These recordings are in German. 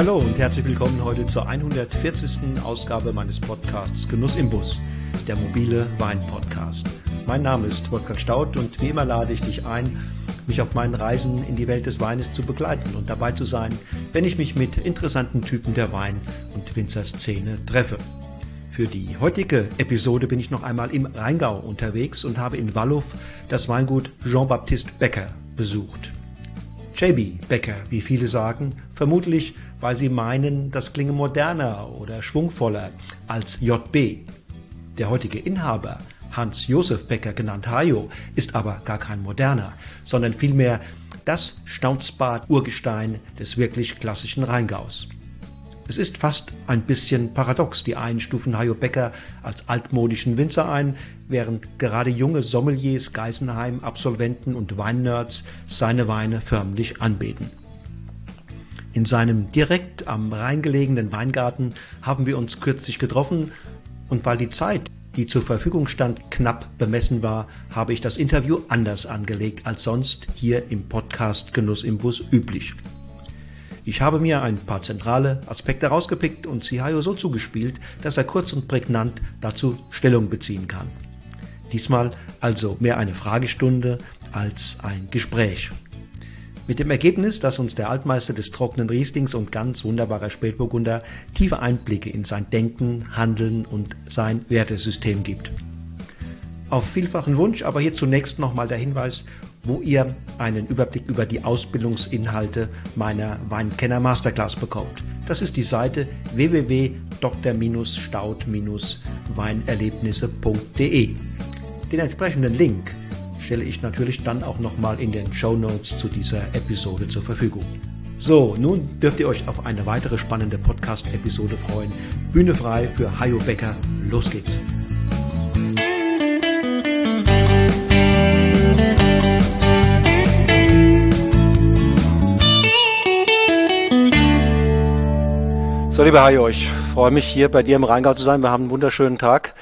Hallo und herzlich willkommen heute zur 140. Ausgabe meines Podcasts Genuss im Bus, der mobile Wein-Podcast. Mein Name ist Wolfgang Staud und wie immer lade ich dich ein, mich auf meinen Reisen in die Welt des Weines zu begleiten und dabei zu sein, wenn ich mich mit interessanten Typen der Wein- und Winzerszene treffe. Für die heutige Episode bin ich noch einmal im Rheingau unterwegs und habe in Wallow das Weingut Jean-Baptiste Becker besucht. JB Becker, wie viele sagen, vermutlich weil sie meinen, das klinge moderner oder schwungvoller als JB. Der heutige Inhaber, Hans-Josef Becker genannt Hajo, ist aber gar kein moderner, sondern vielmehr das Schnauzbart-Urgestein des wirklich klassischen Rheingaus. Es ist fast ein bisschen paradox. Die einen stufen Hajo Becker als altmodischen Winzer ein, während gerade junge Sommeliers, Geisenheim-Absolventen und Weinnerds seine Weine förmlich anbeten. In seinem direkt am Rhein gelegenen Weingarten haben wir uns kürzlich getroffen und weil die Zeit, die zur Verfügung stand, knapp bemessen war, habe ich das Interview anders angelegt als sonst hier im Podcast Genuss im Bus üblich. Ich habe mir ein paar zentrale Aspekte rausgepickt und Sihayo so zugespielt, dass er kurz und prägnant dazu Stellung beziehen kann. Diesmal also mehr eine Fragestunde als ein Gespräch. Mit dem Ergebnis, dass uns der Altmeister des trockenen Rieslings und ganz wunderbarer Spätburgunder tiefe Einblicke in sein Denken, Handeln und sein Wertesystem gibt. Auf vielfachen Wunsch aber hier zunächst nochmal der Hinweis wo ihr einen Überblick über die Ausbildungsinhalte meiner Weinkenner Masterclass bekommt. Das ist die Seite www.dr-staud-weinerlebnisse.de. Den entsprechenden Link stelle ich natürlich dann auch nochmal in den Show Notes zu dieser Episode zur Verfügung. So, nun dürft ihr euch auf eine weitere spannende Podcast-Episode freuen. Bühne frei für Hajo Becker. Los geht's. So, lieber Hajo, ich freue mich hier bei dir im Rheingau zu sein. Wir haben einen wunderschönen Tag.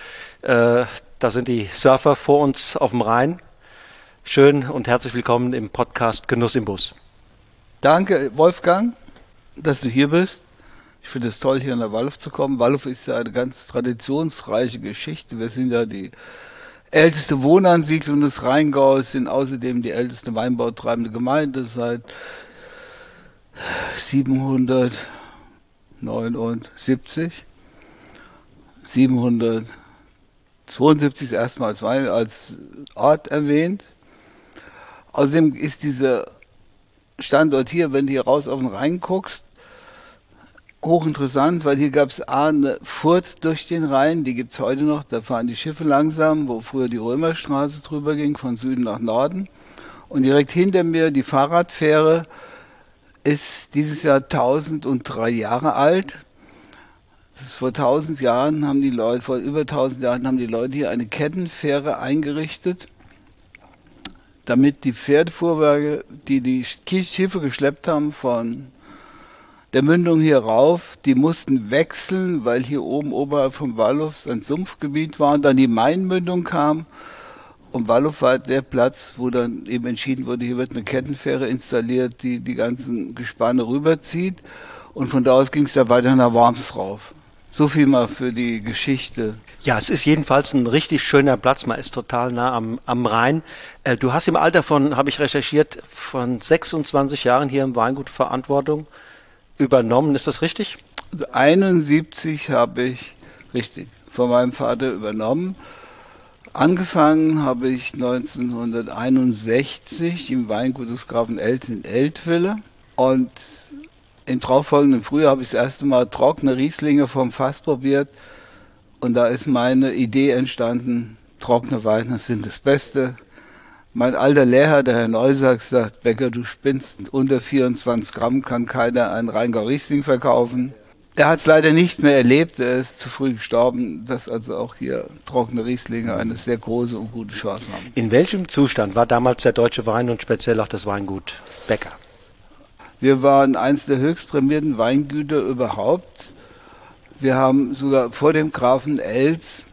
Äh, da sind die Surfer vor uns auf dem Rhein. Schön und herzlich willkommen im Podcast Genuss im Bus. Danke, Wolfgang, dass du hier bist. Ich finde es toll, hier nach Walluf zu kommen. Walluf ist ja eine ganz traditionsreiche Geschichte. Wir sind ja die älteste Wohnansiedlung des Rheingaus, sind außerdem die älteste weinbautreibende Gemeinde seit 700 79, 772 erstmals Wein als Ort erwähnt. Außerdem ist dieser Standort hier, wenn du hier raus auf den Rhein guckst, hochinteressant, weil hier gab es eine Furt durch den Rhein, die gibt es heute noch, da fahren die Schiffe langsam, wo früher die Römerstraße drüber ging, von Süden nach Norden. Und direkt hinter mir die Fahrradfähre, ist dieses Jahr 1003 Jahre alt. Das ist vor 1000 Jahren haben die Leute, vor über 1000 Jahren haben die Leute hier eine Kettenfähre eingerichtet, damit die Pferdefuhrwerke, die die Schiffe geschleppt haben von der Mündung hier rauf, die mussten wechseln, weil hier oben oberhalb vom Wallhof ein Sumpfgebiet war und dann die Mainmündung kam und Wallow war der Platz, wo dann eben entschieden wurde, hier wird eine Kettenfähre installiert, die die ganzen Gespanne rüberzieht. Und von da aus ging es dann weiter nach Worms rauf. So viel mal für die Geschichte. Ja, es ist jedenfalls ein richtig schöner Platz. Man ist total nah am, am Rhein. Äh, du hast im Alter von, habe ich recherchiert, von 26 Jahren hier im Weingut Verantwortung übernommen. Ist das richtig? Also 71 habe ich richtig von meinem Vater übernommen. Angefangen habe ich 1961 im Weingut des Grafen Elz in Eltville und im darauffolgenden Frühjahr habe ich das erste Mal trockene Rieslinge vom Fass probiert und da ist meine Idee entstanden, trockene Weine sind das Beste. Mein alter Lehrer, der Herr Neusack, sagt, Becker, du spinnst, unter 24 Gramm kann keiner einen Rheingau Riesling verkaufen. Er hat es leider nicht mehr erlebt, er ist zu früh gestorben, dass also auch hier trockene Rieslinge eine sehr große und gute Chance haben. In welchem Zustand war damals der deutsche Wein und speziell auch das Weingut Becker? Wir waren eines der höchst prämierten Weingüter überhaupt. Wir haben sogar vor dem Grafen Els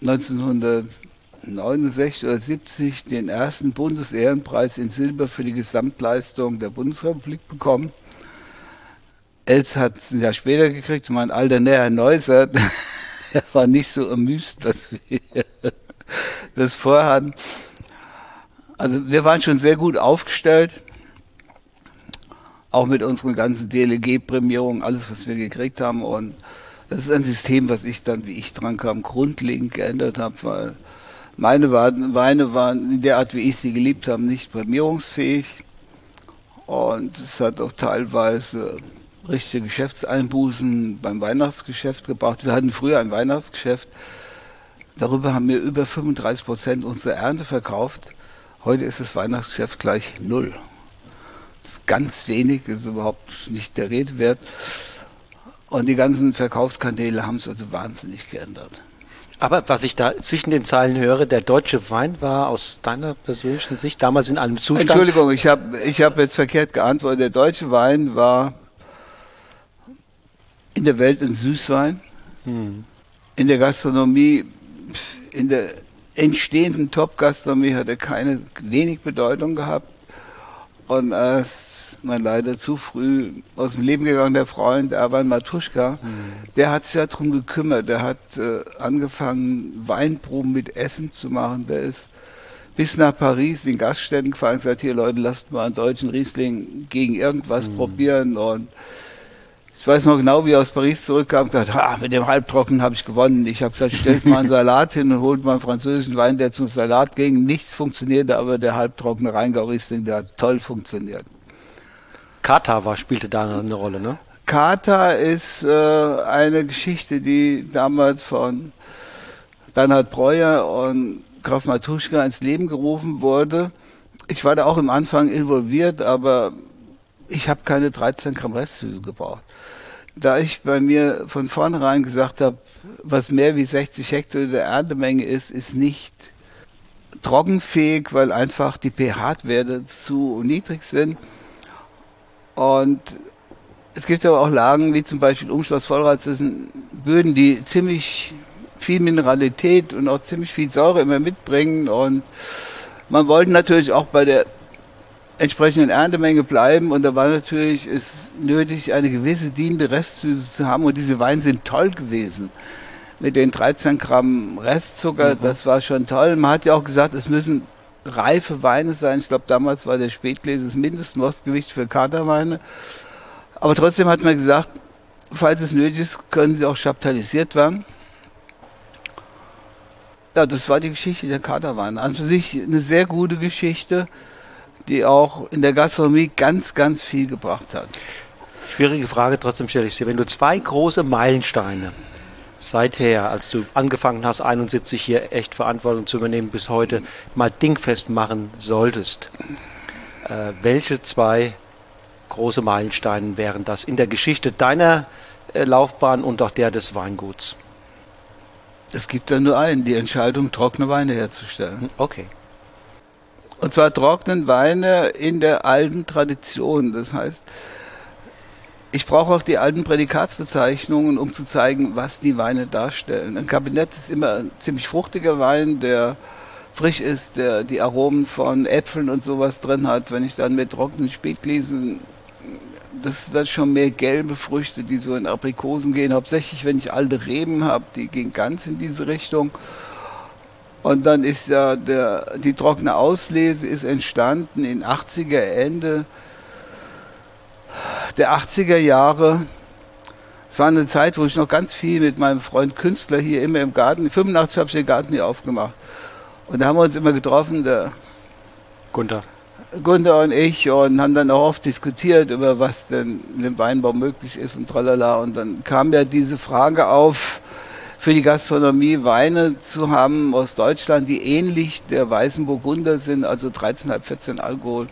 1969 oder 70 den ersten Bundesehrenpreis in Silber für die Gesamtleistung der Bundesrepublik bekommen. Els hat es ein Jahr später gekriegt, mein alter Näher Neusser, er war nicht so amüst, dass wir das vorhatten. Also wir waren schon sehr gut aufgestellt, auch mit unseren ganzen DLG-Prämierungen, alles, was wir gekriegt haben. Und das ist ein System, was ich dann, wie ich dran kam, grundlegend geändert habe, weil meine Weine waren in der Art, wie ich sie geliebt habe, nicht prämierungsfähig. Und es hat auch teilweise richtige Geschäftseinbußen beim Weihnachtsgeschäft gebracht. Wir hatten früher ein Weihnachtsgeschäft. Darüber haben wir über 35 Prozent unserer Ernte verkauft. Heute ist das Weihnachtsgeschäft gleich null. Das ist ganz wenig, ist überhaupt nicht der Rede wert. Und die ganzen Verkaufskanäle haben es also wahnsinnig geändert. Aber was ich da zwischen den Zeilen höre, der deutsche Wein war aus deiner persönlichen Sicht damals in einem Zustand. Entschuldigung, ich habe ich hab jetzt verkehrt geantwortet. Der deutsche Wein war in der Welt ein Süßwein, hm. in der Gastronomie, in der entstehenden Top-Gastronomie hat er keine wenig Bedeutung gehabt. Und als mein leider zu früh aus dem Leben gegangen, der Freund Erwan Matuschka, mhm. der hat sich ja darum gekümmert. Der hat äh, angefangen, Weinproben mit Essen zu machen. Der ist bis nach Paris in Gaststätten gefahren und gesagt, hier Leute, lasst mal einen deutschen Riesling gegen irgendwas mhm. probieren. Und ich weiß noch genau, wie er aus Paris zurückkam und gesagt, ah, mit dem Halbtrocken habe ich gewonnen. Ich habe gesagt, stellt mal einen Salat hin und holt mal einen französischen Wein, der zum Salat ging. Nichts funktionierte, aber der halbtrockene Rheingau Riesling, der hat toll funktioniert. Katar war, spielte da eine Rolle, ne? Katar ist äh, eine Geschichte, die damals von Bernhard Breuer und Graf Matuschka ins Leben gerufen wurde. Ich war da auch im Anfang involviert, aber ich habe keine 13 Gramm Restsüße gebraucht. Da ich bei mir von vornherein gesagt habe, was mehr wie 60 Hektoliter der Erntemenge ist, ist nicht trockenfähig, weil einfach die pH-Werte zu niedrig sind. Und es gibt aber auch Lagen, wie zum Beispiel Umschloss Vollrats, das sind Böden, die ziemlich viel Mineralität und auch ziemlich viel Säure immer mitbringen. Und man wollte natürlich auch bei der entsprechenden Erntemenge bleiben. Und da war natürlich es nötig, eine gewisse dienende Restsüße zu haben. Und diese Weine sind toll gewesen. Mit den 13 Gramm Restzucker, mhm. das war schon toll. Man hat ja auch gesagt, es müssen reife Weine sein. Ich glaube, damals war der Spätgläser das Mindestmostgewicht für Katerweine. Aber trotzdem hat man gesagt, falls es nötig ist, können sie auch chaptalisiert werden. Ja, das war die Geschichte der Katerweine. An also sich eine sehr gute Geschichte, die auch in der Gastronomie ganz, ganz viel gebracht hat. Schwierige Frage, trotzdem stelle ich sie. Wenn du zwei große Meilensteine seither, als du angefangen hast, 71 hier echt Verantwortung zu übernehmen, bis heute mal dingfest machen solltest, äh, welche zwei große Meilensteine wären das in der Geschichte deiner äh, Laufbahn und auch der des Weinguts? Es gibt da nur einen, die Entscheidung, trockene Weine herzustellen. Hm, okay. Und zwar trocknen Weine in der alten Tradition. Das heißt, ich brauche auch die alten Prädikatsbezeichnungen, um zu zeigen, was die Weine darstellen. Ein Kabinett ist immer ein ziemlich fruchtiger Wein, der frisch ist, der die Aromen von Äpfeln und sowas drin hat. Wenn ich dann mit trockenen Spätgläsern, das sind dann schon mehr gelbe Früchte, die so in Aprikosen gehen. Hauptsächlich, wenn ich alte Reben habe, die gehen ganz in diese Richtung. Und dann ist ja der, die trockene Auslese ist entstanden in 80er Ende der 80er Jahre. Es war eine Zeit, wo ich noch ganz viel mit meinem Freund Künstler hier immer im Garten, 85 habe ich den Garten hier aufgemacht. Und da haben wir uns immer getroffen, der Gunther. Gunther und ich, und haben dann auch oft diskutiert über was denn mit dem Weinbau möglich ist und tralala. Und dann kam ja diese Frage auf, für die Gastronomie Weine zu haben aus Deutschland, die ähnlich der weißen Burgunder sind, also 13,5, 14 Alkohol.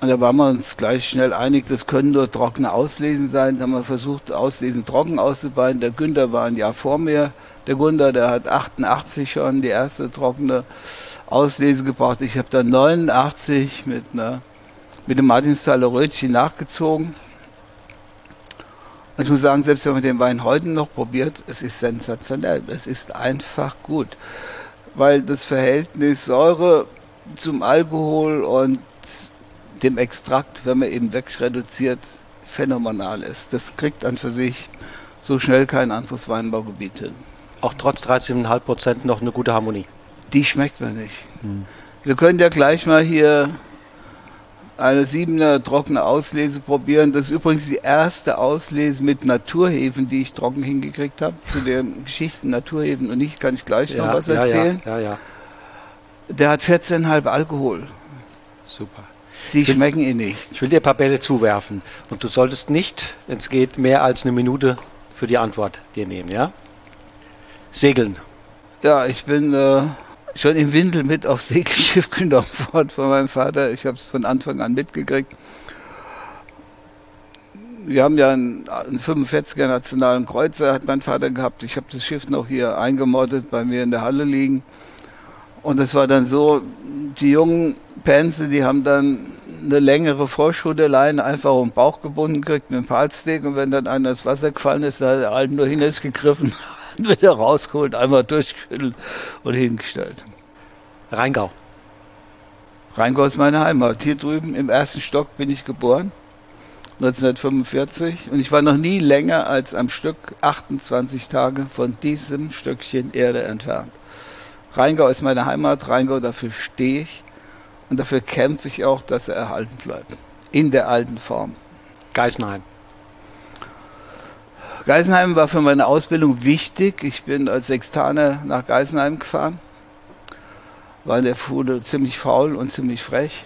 Und da waren wir uns gleich schnell einig, das können nur trockene Auslesen sein. Da haben wir versucht, Auslesen trocken auszubauen. Der Günther war ein Jahr vor mir. Der Gunther, der hat 88 schon die erste trockene Auslese gebracht. Ich habe dann 89 mit, einer, mit dem Martinsthaler Rötchen nachgezogen. Und ich muss sagen, selbst wenn man den Wein heute noch probiert, es ist sensationell. Es ist einfach gut. Weil das Verhältnis Säure zum Alkohol und dem Extrakt, wenn man eben wegreduziert, phänomenal ist. Das kriegt an für sich so schnell kein anderes Weinbaugebiet hin. Auch trotz 13,5 Prozent noch eine gute Harmonie. Die schmeckt mir nicht. Hm. Wir können ja gleich mal hier eine siebener trockene Auslese probieren. Das ist übrigens die erste Auslese mit Naturhefen, die ich trocken hingekriegt habe. Zu den Geschichten Naturhefen und ich kann ich gleich ja, noch was erzählen. Ja, ja, ja, Der hat 14,5 Alkohol. Super. Sie schmecken ihn nicht. Ich will dir ein paar Bälle zuwerfen und du solltest nicht, wenn es geht, mehr als eine Minute für die Antwort dir nehmen, ja? Segeln. Ja, ich bin äh, schon im Windel mit aufs Segelschiff genommen worden von meinem Vater. Ich habe es von Anfang an mitgekriegt. Wir haben ja einen, einen 45er Nationalen Kreuzer, hat mein Vater gehabt. Ich habe das Schiff noch hier eingemottet bei mir in der Halle liegen. Und das war dann so, die jungen Pense, die haben dann eine längere Vorschudeleine einfach um den Bauch gebunden gekriegt mit dem Palsteak und wenn dann einer ins Wasser gefallen ist, da hat der Alten nur hinausgegriffen wieder rausgeholt, einmal durchgeschüttelt und hingestellt. Rheingau. Rheingau ist meine Heimat. Hier drüben im ersten Stock bin ich geboren, 1945. Und ich war noch nie länger als am Stück 28 Tage von diesem Stückchen Erde entfernt. Rheingau ist meine Heimat, Rheingau, dafür stehe ich. Und dafür kämpfe ich auch, dass er erhalten bleibt. In der alten Form. Geisenheim. Geisenheim war für meine Ausbildung wichtig. Ich bin als Sextaner nach Geisenheim gefahren. War in der Schule ziemlich faul und ziemlich frech.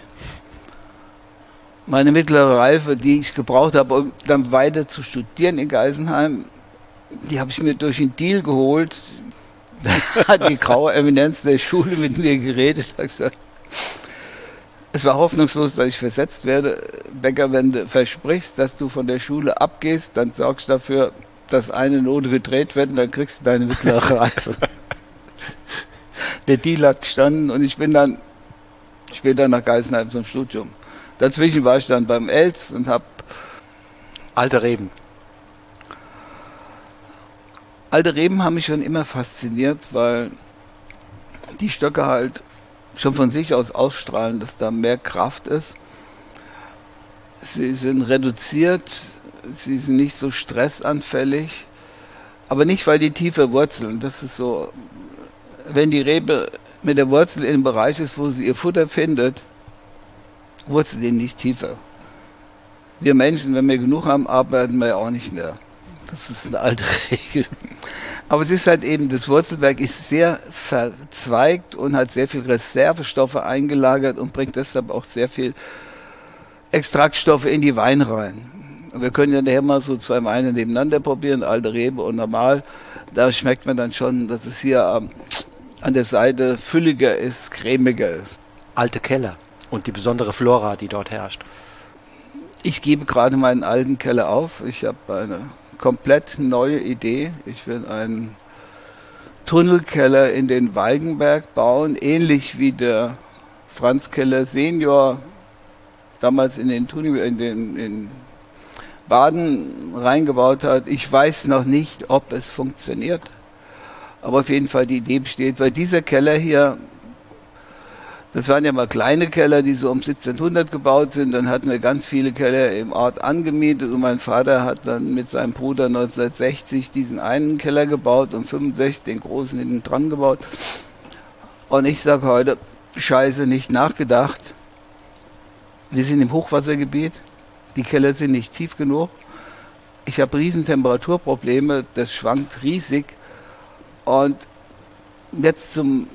Meine mittlere Reife, die ich gebraucht habe, um dann weiter zu studieren in Geisenheim, die habe ich mir durch einen Deal geholt. Da hat die graue Eminenz der Schule mit mir geredet. Hat gesagt, es war hoffnungslos, dass ich versetzt werde. Becker, wenn du versprichst, dass du von der Schule abgehst, dann sorgst du dafür, dass eine Note gedreht wird und dann kriegst du deine mittlere Reife. der Deal hat gestanden und ich bin dann später nach Geisenheim zum Studium. Dazwischen war ich dann beim Els und habe alte Reben. Alte Reben haben mich schon immer fasziniert, weil die Stöcke halt schon von sich aus ausstrahlen, dass da mehr Kraft ist. Sie sind reduziert, sie sind nicht so stressanfällig, aber nicht, weil die tiefer wurzeln. Das ist so, wenn die Rebe mit der Wurzel einem Bereich ist, wo sie ihr Futter findet, wurzelt sie nicht tiefer. Wir Menschen, wenn wir genug haben, arbeiten wir auch nicht mehr. Das ist eine alte Regel. Aber es ist halt eben, das Wurzelwerk ist sehr verzweigt und hat sehr viel Reservestoffe eingelagert und bringt deshalb auch sehr viel Extraktstoffe in die Weine rein. Wir können ja nachher mal so zwei Weine nebeneinander probieren, alte Rebe und normal. Da schmeckt man dann schon, dass es hier an der Seite fülliger ist, cremiger ist. Alte Keller und die besondere Flora, die dort herrscht. Ich gebe gerade meinen alten Keller auf. Ich habe eine komplett neue Idee. Ich will einen Tunnelkeller in den Weigenberg bauen, ähnlich wie der Franz Keller Senior damals in den, Tuni in den in Baden reingebaut hat. Ich weiß noch nicht, ob es funktioniert. Aber auf jeden Fall die Idee besteht, weil dieser Keller hier das waren ja mal kleine Keller, die so um 1700 gebaut sind. Dann hatten wir ganz viele Keller im Ort angemietet und mein Vater hat dann mit seinem Bruder 1960 diesen einen Keller gebaut und 65 den großen hinten dran gebaut. Und ich sage heute, scheiße, nicht nachgedacht. Wir sind im Hochwassergebiet. Die Keller sind nicht tief genug. Ich habe riesen Temperaturprobleme. Das schwankt riesig. Und jetzt zum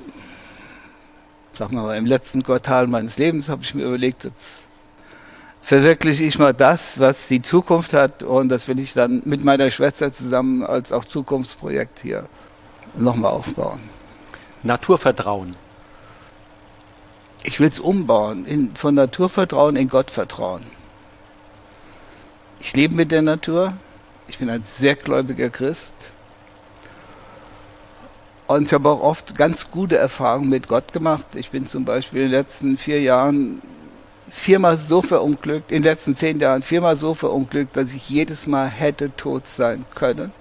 sagen wir mal, im letzten Quartal meines Lebens habe ich mir überlegt, jetzt verwirkliche ich mal das, was die Zukunft hat und das will ich dann mit meiner Schwester zusammen als auch Zukunftsprojekt hier nochmal aufbauen. Naturvertrauen. Ich will es umbauen, in, von Naturvertrauen in Gottvertrauen. Ich lebe mit der Natur, ich bin ein sehr gläubiger Christ, und ich habe auch oft ganz gute Erfahrungen mit Gott gemacht. Ich bin zum Beispiel in den letzten vier Jahren viermal so verunglückt, in den letzten zehn Jahren viermal so verunglückt, dass ich jedes Mal hätte tot sein können.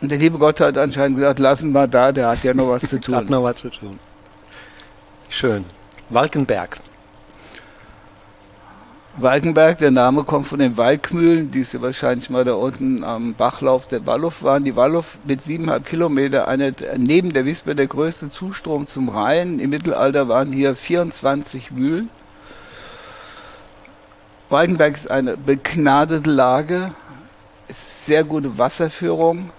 Und der liebe Gott hat anscheinend gesagt, lassen wir da, der hat ja noch was zu tun. hat noch was zu tun. Schön. Walkenberg. Walkenberg, der Name kommt von den Walkmühlen, die sie wahrscheinlich mal da unten am Bachlauf der Wallow waren. Die Wallow mit siebeneinhalb Kilometer, eine, neben der Wisper der größte Zustrom zum Rhein. Im Mittelalter waren hier 24 Mühlen. Walkenberg ist eine begnadete Lage, sehr gute Wasserführung.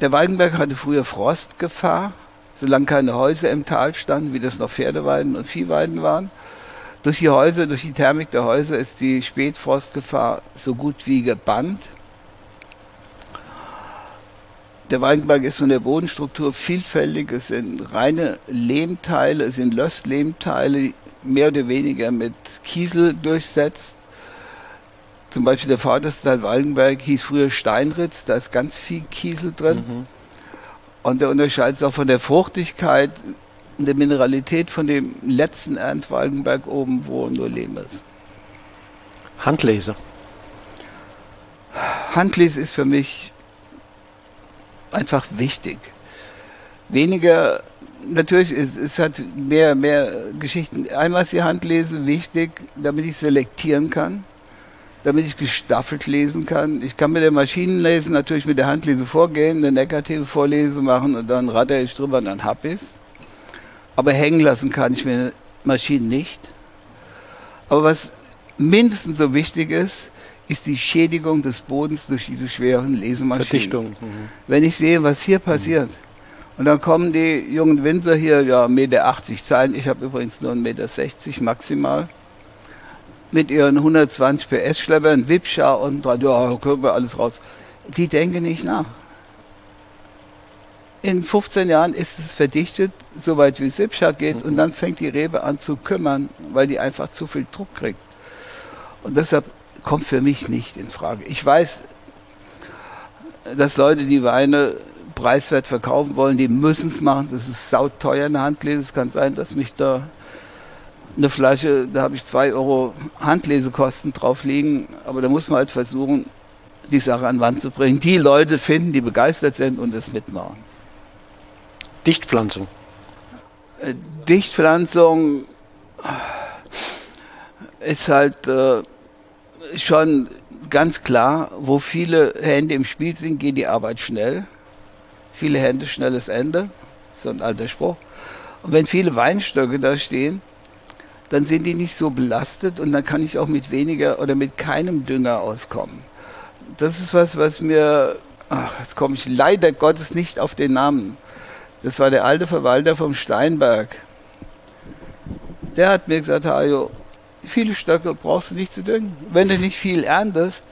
Der Walkenberg hatte früher Frostgefahr, solange keine Häuser im Tal standen, wie das noch Pferdeweiden und Viehweiden waren. Durch die Häuser, durch die Thermik der Häuser ist die Spätfrostgefahr so gut wie gebannt. Der Weinberg ist von der Bodenstruktur vielfältig. Es sind reine Lehmteile, es sind Lösslehmteile, mehr oder weniger mit Kiesel durchsetzt. Zum Beispiel der vorderste Teil Waldenberg hieß früher Steinritz, da ist ganz viel Kiesel drin. Mhm. Und der unterscheidet sich auch von der Fruchtigkeit der Mineralität von dem letzten Ernstwaldenberg oben, wo nur Lehm ist. Handlese. Handlese ist für mich einfach wichtig. Weniger, natürlich ist es hat mehr, mehr Geschichten. Einmal ist die Handlese wichtig, damit ich selektieren kann, damit ich gestaffelt lesen kann. Ich kann mit der Maschinenlese natürlich mit der Handlese vorgehen, eine negative Vorlese machen und dann ratter ich drüber und dann hab ich's. Aber hängen lassen kann ich mir Maschinen nicht. Aber was mindestens so wichtig ist, ist die Schädigung des Bodens durch diese schweren Lesemaschinen. Verdichtung. Mhm. Wenn ich sehe, was hier passiert, mhm. und dann kommen die jungen Winzer hier, ja, 1,80 Meter zahlen, ich habe übrigens nur 1,60 Meter maximal, mit ihren 120 PS-Schleppern, Wipscher und ja, können wir alles raus. Die denken nicht nach in 15 Jahren ist es verdichtet, soweit wie es Sipscha geht, mhm. und dann fängt die Rebe an zu kümmern, weil die einfach zu viel Druck kriegt. Und deshalb kommt für mich nicht in Frage. Ich weiß, dass Leute die Weine preiswert verkaufen wollen, die müssen es machen. Das ist sauteuer in der Handlese. Es kann sein, dass mich da eine Flasche, da habe ich zwei Euro Handlesekosten drauf liegen, aber da muss man halt versuchen, die Sache an Wand zu bringen. Die Leute finden, die begeistert sind und es mitmachen. Dichtpflanzung. Äh, Dichtpflanzung ist halt äh, schon ganz klar, wo viele Hände im Spiel sind, geht die Arbeit schnell. Viele Hände, schnelles Ende. So ein alter Spruch. Und wenn viele Weinstöcke da stehen, dann sind die nicht so belastet und dann kann ich auch mit weniger oder mit keinem Dünger auskommen. Das ist was, was mir, ach, jetzt komme ich leider Gottes nicht auf den Namen. Das war der alte Verwalter vom Steinberg. Der hat mir gesagt, Hajo, viele Stöcke brauchst du nicht zu düngen. Wenn du nicht viel erntest,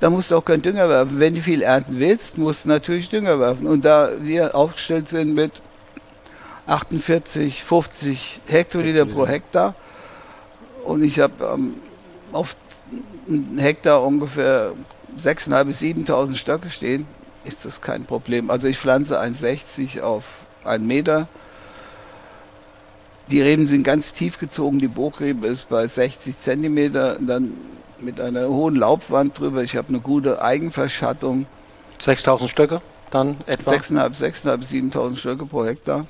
dann musst du auch keinen Dünger werfen. Wenn du viel ernten willst, musst du natürlich Dünger werfen. Und da wir aufgestellt sind mit 48, 50 Hektoliter pro Hektar und ich habe ähm, auf einen Hektar ungefähr 6.500 bis 7.000 Stöcke stehen, ist das kein Problem. Also ich pflanze 1,60 auf einen Meter. Die Reben sind ganz tief gezogen, die Burgrebe ist bei 60 Zentimeter, dann mit einer hohen Laubwand drüber. Ich habe eine gute Eigenverschattung. 6000 Stöcke dann etwa? 6.500, 6.500, 7.000 Stöcke pro Hektar.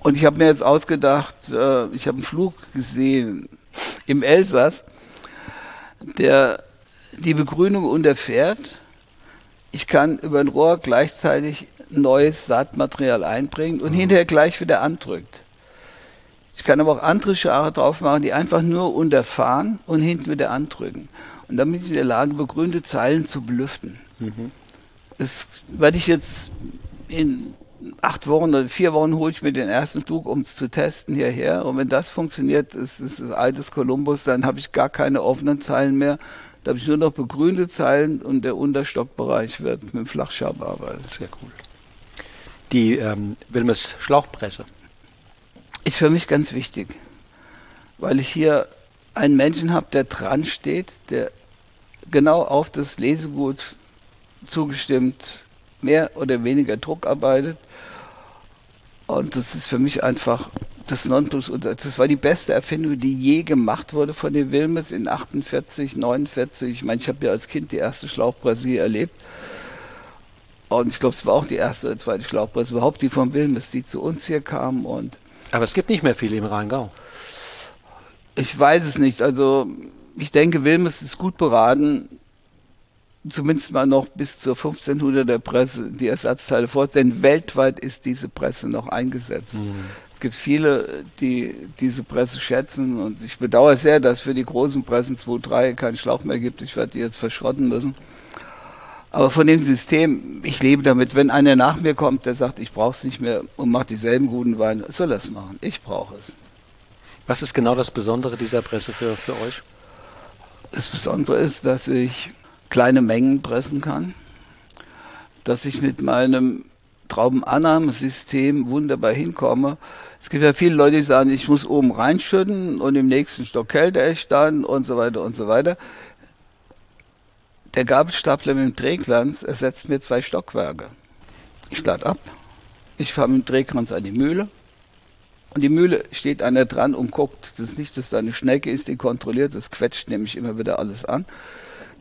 Und ich habe mir jetzt ausgedacht, äh, ich habe einen Flug gesehen im Elsass, der die Begrünung unterfährt ich kann über ein Rohr gleichzeitig neues Saatmaterial einbringen und mhm. hinterher gleich wieder andrückt. Ich kann aber auch andere Schare drauf machen, die einfach nur unterfahren und hinten wieder andrücken. Und damit bin ich in der Lage, begrünte Zeilen zu belüften. Mhm. Das werde ich jetzt in acht Wochen oder vier Wochen hole ich mir den ersten Flug, um es zu testen hierher. Und wenn das funktioniert, ist es das altes Kolumbus, dann habe ich gar keine offenen Zeilen mehr, da habe ich nur noch begrünte Zeilen und der Unterstockbereich wird mit dem Flachschar bearbeitet. Sehr cool. Die ähm, Wilmes Schlauchpresse. Ist für mich ganz wichtig, weil ich hier einen Menschen habe, der dran steht, der genau auf das Lesegut zugestimmt mehr oder weniger Druck arbeitet. Und das ist für mich einfach das Nonplusultra. Das war die beste Erfindung, die je gemacht wurde von den Wilmes in 48, 49. Ich meine, ich habe ja als Kind die erste Schlauchpresse hier erlebt. Und ich glaube, es war auch die erste oder zweite Schlauchpresse überhaupt, die von Wilmes, die zu uns hier kam. Und Aber es gibt nicht mehr viele im Rheingau. Ich weiß es nicht. Also ich denke, Wilmes ist gut beraten, zumindest mal noch bis zur 1500 der Presse die Ersatzteile vorzustellen. Weltweit ist diese Presse noch eingesetzt. Mhm. Es gibt viele, die diese Presse schätzen und ich bedauere sehr, dass für die großen Pressen 2.3 keinen Schlauch mehr gibt. Ich werde die jetzt verschrotten müssen. Aber von dem System, ich lebe damit, wenn einer nach mir kommt, der sagt, ich brauche es nicht mehr und macht dieselben guten Weine, soll er es machen. Ich brauche es. Was ist genau das Besondere dieser Presse für, für euch? Das Besondere ist, dass ich kleine Mengen pressen kann, dass ich mit meinem Traubenannahmesystem wunderbar hinkomme. Es gibt ja viele Leute, die sagen, ich muss oben reinschütten und im nächsten Stock kälter ich dann und so weiter und so weiter. Der Gabelstapler mit dem Drehglanz ersetzt mir zwei Stockwerke. Ich lade ab, ich fahre mit dem Drehkranz an die Mühle und die Mühle steht einer dran und guckt. Das ist nicht, dass da eine Schnecke ist, die kontrolliert, das quetscht nämlich immer wieder alles an.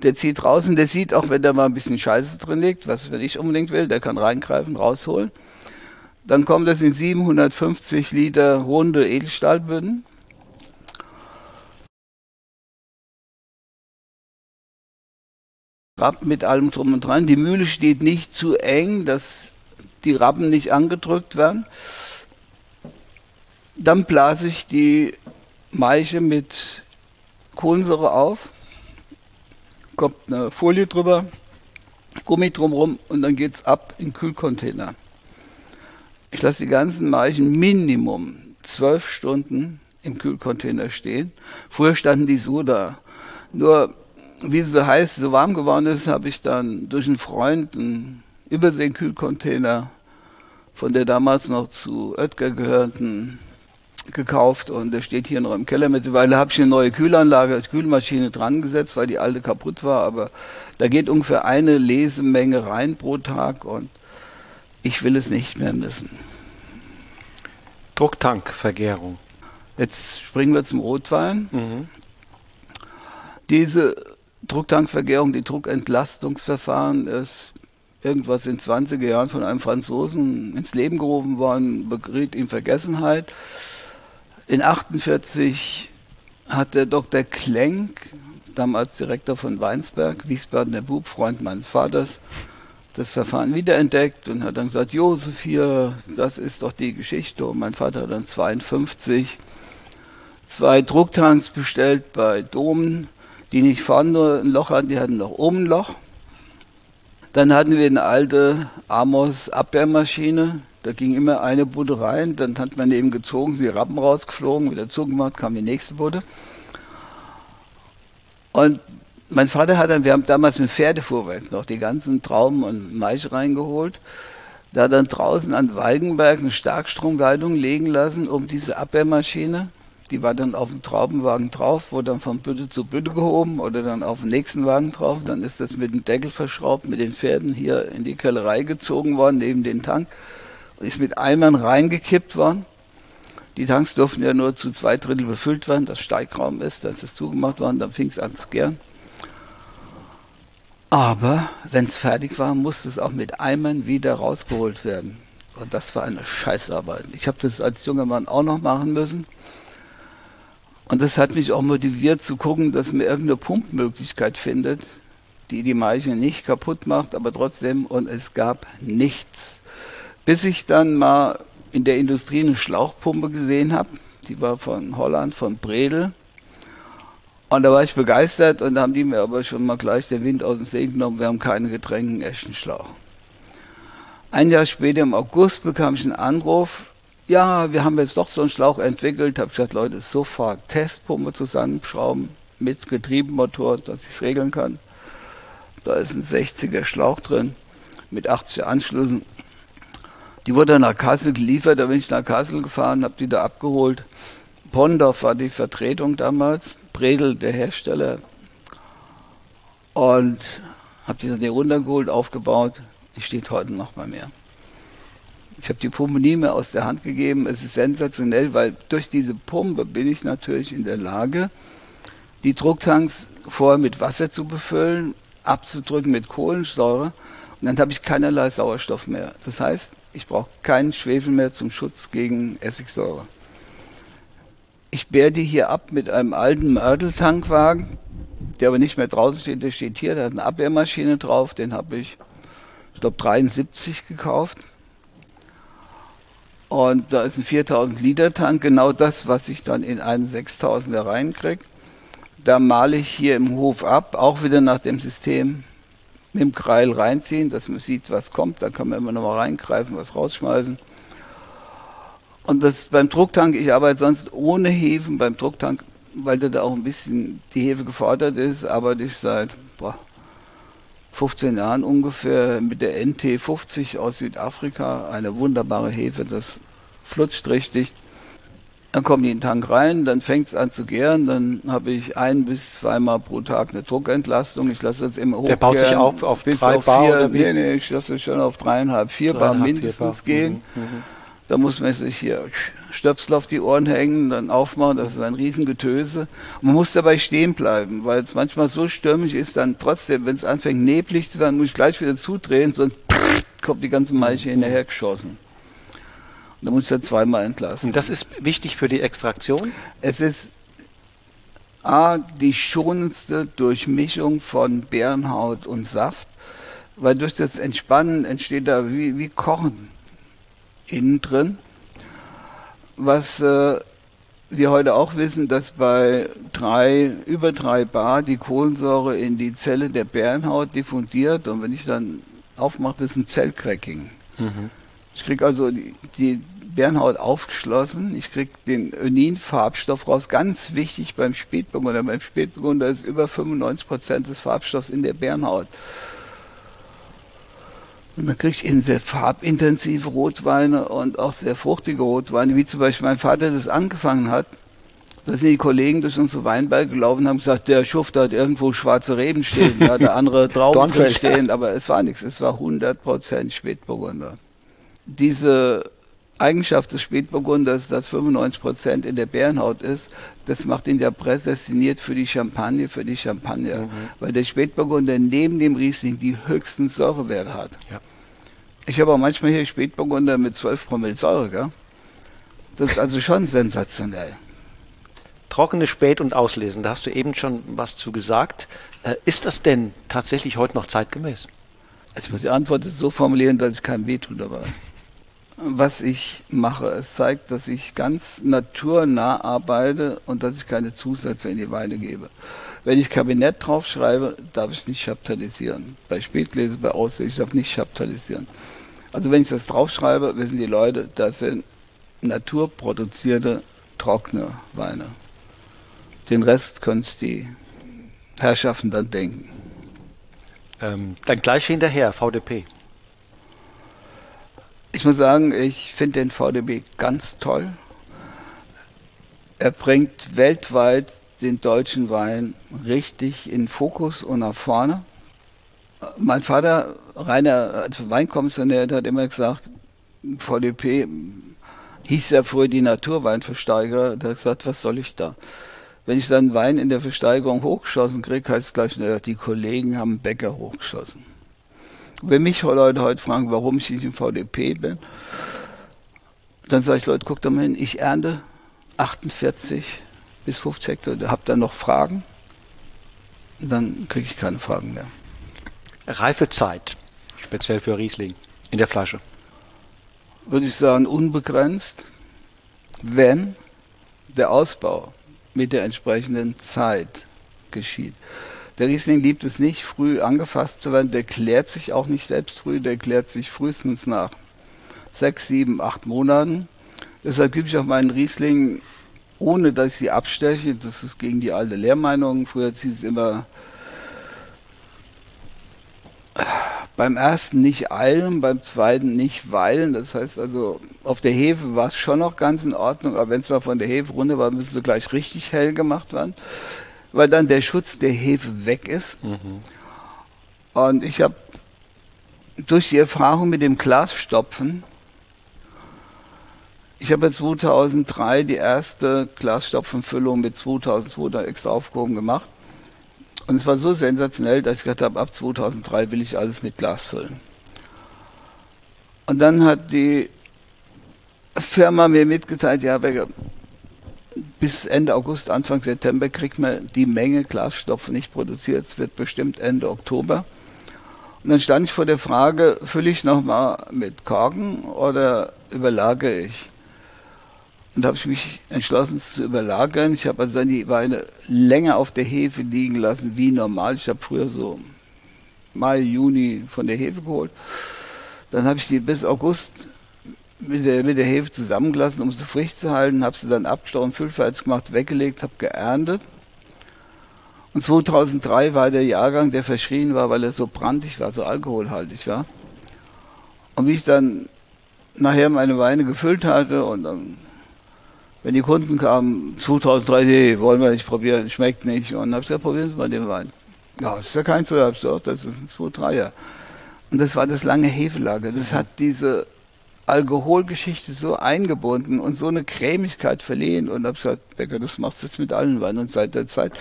Der zieht raus und der sieht auch, wenn da mal ein bisschen Scheiße drin liegt, was er nicht unbedingt will, der kann reingreifen, rausholen. Dann kommt das in 750 Liter runde Edelstahlböden. Rappen mit allem drum und dran. Die Mühle steht nicht zu eng, dass die Rappen nicht angedrückt werden. Dann blase ich die Maische mit Kohlensäure auf, kommt eine Folie drüber, Gummi drumherum und dann geht es ab in Kühlcontainer. Ich lasse die ganzen Maichen Minimum zwölf Stunden im Kühlcontainer stehen. Früher standen die so da. Nur wie es so heiß, so warm geworden ist, habe ich dann durch einen Freund einen Überseekühlcontainer von der damals noch zu Oetker gehörten gekauft und der steht hier noch im Keller. Mittlerweile habe ich eine neue Kühlanlage, Kühlmaschine dran gesetzt, weil die alte kaputt war, aber da geht ungefähr eine Lesemenge rein pro Tag und ich will es nicht mehr missen. Drucktankvergärung. Jetzt springen wir zum Rotwein. Mhm. Diese Drucktankvergärung, die Druckentlastungsverfahren ist irgendwas in 20er Jahren von einem Franzosen ins Leben gerufen worden, begriet in Vergessenheit. In 48 hat der Dr. Klenk, damals Direktor von Weinsberg, Wiesbaden der Bub, Freund meines Vaters, das Verfahren wiederentdeckt und hat dann gesagt, Josef hier, das ist doch die Geschichte. Und mein Vater hat dann 52 zwei Drucktanks bestellt bei Domen die nicht vorne nur ein Loch hatten, die hatten noch oben ein Loch. Dann hatten wir eine alte Amos Abwehrmaschine. Da ging immer eine Bude rein, dann hat man eben gezogen, sie Rappen rausgeflogen, wieder zugemacht, kam die nächste Bude. Und mein Vater hat dann, wir haben damals mit Pferdefuhrwerk noch die ganzen Trauben und Maische reingeholt. Da dann draußen an Walgenberg eine Starkstromleitung legen lassen, um diese Abwehrmaschine die war dann auf dem Traubenwagen drauf, wurde dann von Bütte zu Bütte gehoben oder dann auf dem nächsten Wagen drauf. Dann ist das mit dem Deckel verschraubt, mit den Pferden hier in die Kellerei gezogen worden, neben den Tank. Ist mit Eimern reingekippt worden. Die Tanks durften ja nur zu zwei Drittel befüllt werden, das Steigraum ist, dann ist es zugemacht worden, dann fing es an zu gern. Aber wenn es fertig war, musste es auch mit Eimern wieder rausgeholt werden. Und das war eine Scheißarbeit. Ich habe das als junger Mann auch noch machen müssen. Und das hat mich auch motiviert zu gucken, dass man irgendeine Pumpmöglichkeit findet, die die Maische nicht kaputt macht, aber trotzdem, und es gab nichts. Bis ich dann mal in der Industrie eine Schlauchpumpe gesehen habe, die war von Holland, von Bredel. Und da war ich begeistert und da haben die mir aber schon mal gleich den Wind aus dem See genommen, wir haben keinen Getränken, echten Schlauch. Ein Jahr später im August bekam ich einen Anruf ja, wir haben jetzt doch so einen Schlauch entwickelt. Habe gesagt, Leute, sofort Testpumpe zusammenschrauben mit Getriebenmotor, dass ich es regeln kann. Da ist ein 60er Schlauch drin mit 80er Anschlüssen. Die wurde nach Kassel geliefert, da bin ich nach Kassel gefahren, habe die da abgeholt. Pondorf war die Vertretung damals, Bredel der Hersteller. Und habe die dann runtergeholt, aufgebaut. Die steht heute noch bei mir. Ich habe die Pumpe nie mehr aus der Hand gegeben. Es ist sensationell, weil durch diese Pumpe bin ich natürlich in der Lage, die Drucktanks vorher mit Wasser zu befüllen, abzudrücken mit Kohlensäure und dann habe ich keinerlei Sauerstoff mehr. Das heißt, ich brauche keinen Schwefel mehr zum Schutz gegen Essigsäure. Ich bär die hier ab mit einem alten Mörtel-Tankwagen, der aber nicht mehr draußen steht, der steht hier, der hat eine Abwehrmaschine drauf, den habe ich, ich glaube, 73 gekauft. Und da ist ein 4000 Liter Tank, genau das, was ich dann in einen 6000er reinkriege. Da male ich hier im Hof ab, auch wieder nach dem System mit dem Kreil reinziehen, dass man sieht, was kommt. Da kann man immer noch mal reingreifen, was rausschmeißen. Und das beim Drucktank, ich arbeite sonst ohne Hefen. Beim Drucktank, weil da auch ein bisschen die Hefe gefordert ist, arbeite ich seit boah, 15 Jahren ungefähr mit der NT50 aus Südafrika. Eine wunderbare Hefe, das flutscht richtig. Dann kommen die in den Tank rein, dann fängt es an zu gären, dann habe ich ein bis zweimal pro Tag eine Druckentlastung. Ich lasse das immer hoch. Der baut sich auf auf bis drei auf Bar vier, oder wie? Nee, nee, ich lasse es schon auf dreieinhalb, vier Bar mindestens vier Bar. gehen. Mhm, mhm. Da muss man sich hier Stöpsel auf die Ohren hängen, dann aufmachen, das ist ein Riesengetöse. man muss dabei stehen bleiben, weil es manchmal so stürmisch ist, dann trotzdem, wenn es anfängt neblig zu werden, muss ich gleich wieder zudrehen, sonst kommt die ganze Maische hinterher geschossen. Da muss ich dann zweimal entlassen. Das ist wichtig für die Extraktion? Es ist A, die schonendste Durchmischung von Bärenhaut und Saft, weil durch das Entspannen entsteht da wie, wie Kochen innen drin. Was äh, wir heute auch wissen, dass bei drei, über drei Bar die Kohlensäure in die Zelle der Bärenhaut diffundiert und wenn ich dann aufmache, das ist ein Zellcracking. Mhm. Ich kriege also die, die Bernhaut aufgeschlossen. Ich kriege den Önin-Farbstoff raus. Ganz wichtig beim Spätburgunder. Beim Spätburgunder ist über 95 Prozent des Farbstoffs in der Bernhaut. Und dann kriege ich eben sehr farbintensive Rotweine und auch sehr fruchtige Rotweine, wie zum Beispiel mein Vater das angefangen hat. Da sind die Kollegen durch unsere Weinberge gelaufen und haben gesagt, der Schuft hat irgendwo schwarze Reben stehen, da hat der andere Trauben stehen, aber es war nichts, es war 100% Spätburgunder. Diese Eigenschaft des Spätburgunders, dass 95 Prozent in der Bärenhaut ist, das macht ihn ja prädestiniert für die Champagne, für die Champagner. Mhm. Weil der Spätburgunder neben dem Riesling die höchsten Säurewerte hat. Ja. Ich habe auch manchmal hier Spätburgunder mit 12 Promille Säure, gell? Das ist also schon sensationell. Trockene Spät- und Auslesen, da hast du eben schon was zu gesagt. Äh, ist das denn tatsächlich heute noch zeitgemäß? Also ich muss die Antwort so formulieren, dass ich keinem wehtue dabei was ich mache. Es zeigt, dass ich ganz naturnah arbeite und dass ich keine Zusätze in die Weine gebe. Wenn ich Kabinett draufschreibe, darf ich nicht chaptalisieren. Bei Spätlese, bei Aussicht, ich darf nicht chaptalisieren. Also wenn ich das draufschreibe, wissen die Leute, das sind naturproduzierte, trockene Weine. Den Rest können es die Herrschaften dann denken. Ähm, dann gleich hinterher, VDP. Ich muss sagen, ich finde den VDB ganz toll. Er bringt weltweit den deutschen Wein richtig in Fokus und nach vorne. Mein Vater, Rainer, als Weinkommissionär, hat immer gesagt, VDP hieß ja früher die Naturweinversteiger. Der hat gesagt, was soll ich da? Wenn ich dann Wein in der Versteigerung hochgeschossen kriege, heißt es gleich, naja, die Kollegen haben Bäcker hochgeschossen. Wenn mich Leute heute fragen, warum ich nicht im VDP bin, dann sage ich, Leute, guckt doch mal hin, ich ernte 48 bis 50 Hektar. Habt ihr noch Fragen? Dann kriege ich keine Fragen mehr. Reifezeit, speziell für Riesling, in der Flasche? Würde ich sagen, unbegrenzt, wenn der Ausbau mit der entsprechenden Zeit geschieht. Der Riesling liebt es nicht, früh angefasst zu werden. Der klärt sich auch nicht selbst früh, der klärt sich frühestens nach sechs, sieben, acht Monaten. Deshalb gebe ich auch meinen Riesling, ohne dass ich sie absteche. Das ist gegen die alte Lehrmeinung. Früher hieß es immer, beim ersten nicht eilen, beim zweiten nicht weilen. Das heißt also, auf der Hefe war es schon noch ganz in Ordnung, aber wenn es mal von der Hefe runter war, müsste sie gleich richtig hell gemacht werden weil dann der Schutz der Hefe weg ist. Mhm. Und ich habe durch die Erfahrung mit dem Glasstopfen, ich habe 2003 die erste Glasstopfenfüllung mit 2200 extra aufgehoben gemacht. Und es war so sensationell, dass ich gesagt habe, ab 2003 will ich alles mit Glas füllen. Und dann hat die Firma mir mitgeteilt, ja, bis Ende August, Anfang September kriegt man die Menge Glasstoff nicht produziert. Es wird bestimmt Ende Oktober. Und dann stand ich vor der Frage, fülle ich nochmal mit Korken oder überlagere ich? Und da habe ich mich entschlossen es zu überlagern. Ich habe also dann die Weine länger auf der Hefe liegen lassen wie normal. Ich habe früher so Mai, Juni von der Hefe geholt. Dann habe ich die bis August mit der, mit der Hefe zusammengelassen, um sie frisch zu halten, habe sie dann abgestochen, füllfertig gemacht, weggelegt, habe geerntet. Und 2003 war der Jahrgang, der verschrien war, weil er so brandig war, so alkoholhaltig war. Und wie ich dann nachher meine Weine gefüllt hatte und dann, wenn die Kunden kamen, 2003, nee, wollen wir nicht probieren, schmeckt nicht. Und habe gesagt, probieren Sie mal den Wein. Ja, das ist ja kein absurd, das ist ein 2-3er. Und das war das lange Hefelager. Das hat diese Alkoholgeschichte so eingebunden und so eine Cremigkeit verliehen. Und habe gesagt, Becker, das machst du jetzt mit allen Weinen. Und seit der Zeit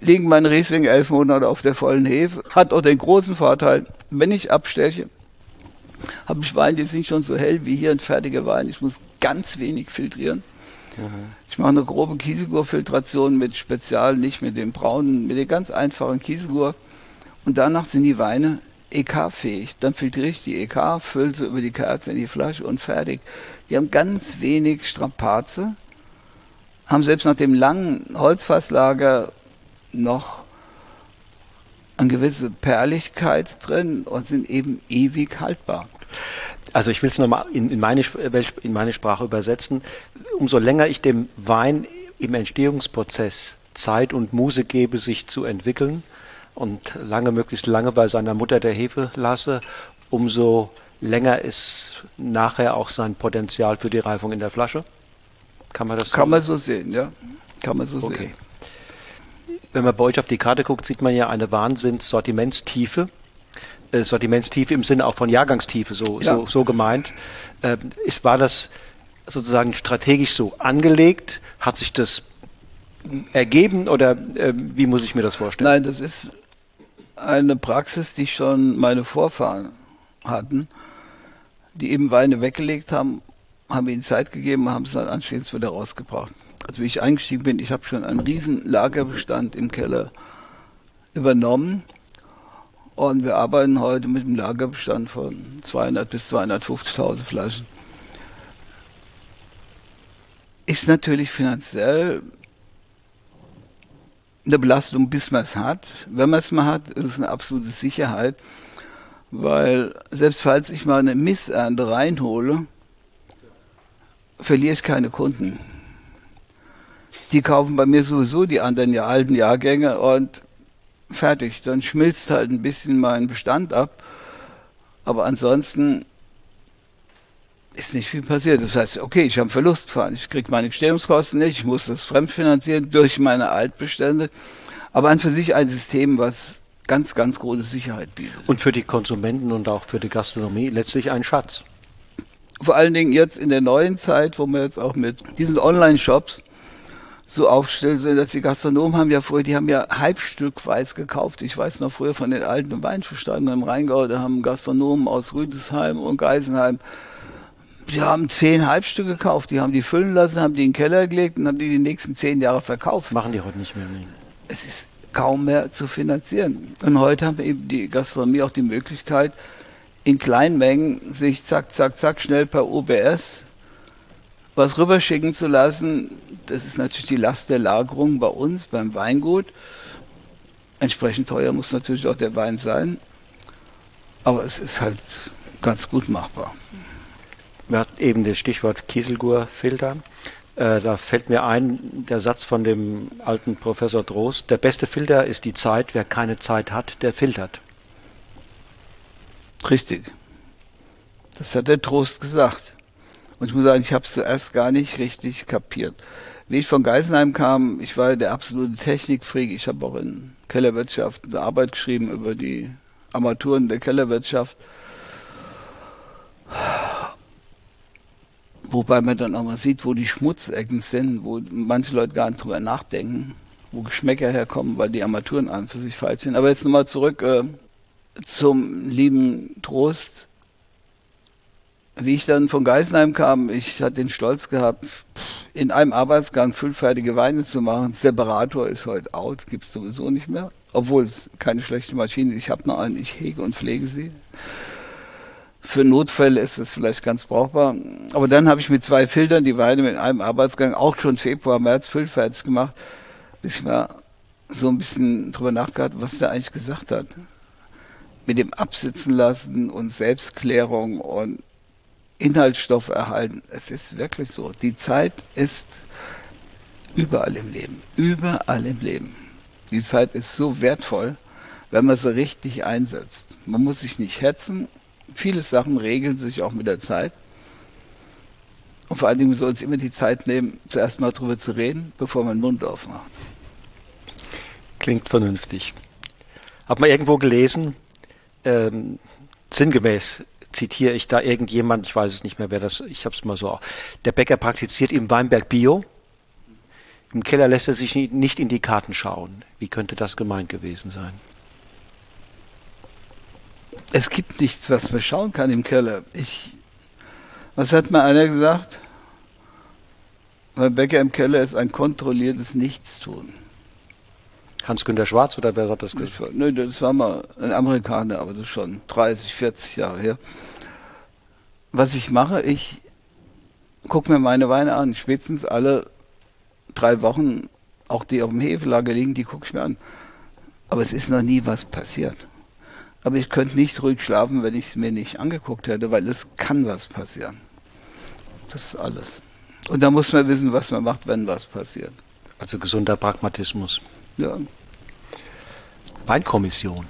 liegen meine Riesling elf Monate auf der vollen Hefe. Hat auch den großen Vorteil, wenn ich absteche, habe ich Wein, die sind schon so hell wie hier ein fertiger Wein. Ich muss ganz wenig filtrieren. Mhm. Ich mache eine grobe Kieselgurfiltration mit Spezial, nicht mit dem braunen, mit dem ganz einfachen Kieselgur. Und danach sind die Weine EK-fähig. Dann filtriere ich die EK, fülle sie über die Kerze in die Flasche und fertig. Die haben ganz wenig Strapaze, haben selbst nach dem langen Holzfasslager noch eine gewisse Perligkeit drin und sind eben ewig haltbar. Also ich will es nochmal in, in, meine, in meine Sprache übersetzen. Umso länger ich dem Wein im Entstehungsprozess Zeit und Muse gebe, sich zu entwickeln und lange, möglichst lange bei seiner Mutter der Hefe lasse, umso länger ist nachher auch sein Potenzial für die Reifung in der Flasche. Kann man das Kann so man so sehen, ja. Kann man so okay. sehen. Wenn man bei euch auf die Karte guckt, sieht man ja eine Wahnsinns-Sortimentstiefe. Äh, Sortimentstiefe im Sinne auch von Jahrgangstiefe, so, ja. so, so gemeint. Äh, ist, war das sozusagen strategisch so angelegt? Hat sich das ergeben oder äh, wie muss ich mir das vorstellen? Nein, das ist eine Praxis, die schon meine Vorfahren hatten, die eben Weine weggelegt haben, haben ihnen Zeit gegeben, haben es dann anschließend wieder rausgebracht also wie ich eingestiegen bin, ich habe schon einen riesen Lagerbestand im Keller übernommen. Und wir arbeiten heute mit einem Lagerbestand von 200 bis 250.000 Flaschen. Ist natürlich finanziell eine Belastung, bis man es hat. Wenn man es mal hat, ist es eine absolute Sicherheit, weil selbst falls ich mal eine Missernte reinhole, verliere ich keine Kunden die kaufen bei mir sowieso die anderen ja, alten Jahrgänge und fertig. Dann schmilzt halt ein bisschen mein Bestand ab. Aber ansonsten ist nicht viel passiert. Das heißt, okay, ich habe einen Verlust gefahren. Ich kriege meine Gestehungskosten nicht. Ich muss das fremdfinanzieren durch meine Altbestände. Aber an für sich ein System, was ganz, ganz große Sicherheit bietet. Und für die Konsumenten und auch für die Gastronomie letztlich ein Schatz. Vor allen Dingen jetzt in der neuen Zeit, wo wir jetzt auch mit diesen Online-Shops so aufgestellt sind, dass die Gastronomen haben ja früher, die haben ja halbstückweise gekauft. Ich weiß noch früher von den alten Weinverstanden im Rheingau, da haben Gastronomen aus Rüdesheim und Geisenheim, die haben zehn Halbstücke gekauft, die haben die füllen lassen, haben die in den Keller gelegt und haben die die nächsten zehn Jahre verkauft. Machen die heute nicht mehr. Nee. Es ist kaum mehr zu finanzieren. Und heute haben eben die Gastronomie auch die Möglichkeit, in kleinen Mengen sich zack, zack, zack schnell per OBS was rüberschicken zu lassen, das ist natürlich die Last der Lagerung bei uns, beim Weingut. Entsprechend teuer muss natürlich auch der Wein sein, aber es ist halt ganz gut machbar. Wir hatten eben das Stichwort Kieselgurfilter. Äh, da fällt mir ein, der Satz von dem alten Professor Drost, der beste Filter ist die Zeit, wer keine Zeit hat, der filtert. Richtig. Das hat der Trost gesagt. Und ich muss sagen, ich habe es zuerst gar nicht richtig kapiert. Wie ich von Geisenheim kam, ich war der absolute Technikfreak. Ich habe auch in Kellerwirtschaft eine Arbeit geschrieben über die Armaturen der Kellerwirtschaft. Wobei man dann auch mal sieht, wo die Schmutzecken sind, wo manche Leute gar nicht drüber nachdenken, wo Geschmäcker herkommen, weil die Armaturen an für sich falsch sind. Aber jetzt nochmal zurück äh, zum lieben Trost wie ich dann von Geisenheim kam, ich hatte den Stolz gehabt, in einem Arbeitsgang füllfertige Weine zu machen. Separator ist heute out, gibt es sowieso nicht mehr. Obwohl es keine schlechte Maschine ist. Ich habe noch einen, ich hege und pflege sie. Für Notfälle ist es vielleicht ganz brauchbar. Aber dann habe ich mit zwei Filtern die Weine mit einem Arbeitsgang auch schon Februar, März füllfertig gemacht. Bis ich mal so ein bisschen drüber nachgedacht, was der eigentlich gesagt hat. Mit dem Absitzen lassen und Selbstklärung und Inhaltsstoff erhalten. Es ist wirklich so. Die Zeit ist überall im Leben. Überall im Leben. Die Zeit ist so wertvoll, wenn man sie richtig einsetzt. Man muss sich nicht hetzen. Viele Sachen regeln sich auch mit der Zeit. Und vor allen Dingen soll es immer die Zeit nehmen, zuerst mal darüber zu reden, bevor man den Mund aufmacht. Klingt vernünftig. Hab mal irgendwo gelesen, ähm, sinngemäß, zitiere ich da irgendjemand, ich weiß es nicht mehr, wer das, ich habe es mal so, der Bäcker praktiziert im Weinberg Bio. Im Keller lässt er sich nicht in die Karten schauen. Wie könnte das gemeint gewesen sein? Es gibt nichts, was man schauen kann im Keller. Ich, was hat mal einer gesagt? Mein Bäcker im Keller ist ein kontrolliertes Nichtstun. Hans-Günter Schwarz oder wer hat das gesagt? Das war, das war mal ein Amerikaner, aber das ist schon 30, 40 Jahre her. Was ich mache, ich gucke mir meine Weine an, spätestens alle drei Wochen, auch die auf dem Hefelager liegen, die gucke ich mir an. Aber es ist noch nie was passiert. Aber ich könnte nicht ruhig schlafen, wenn ich es mir nicht angeguckt hätte, weil es kann was passieren. Das ist alles. Und da muss man wissen, was man macht, wenn was passiert. Also gesunder Pragmatismus. Ja. Weinkommission.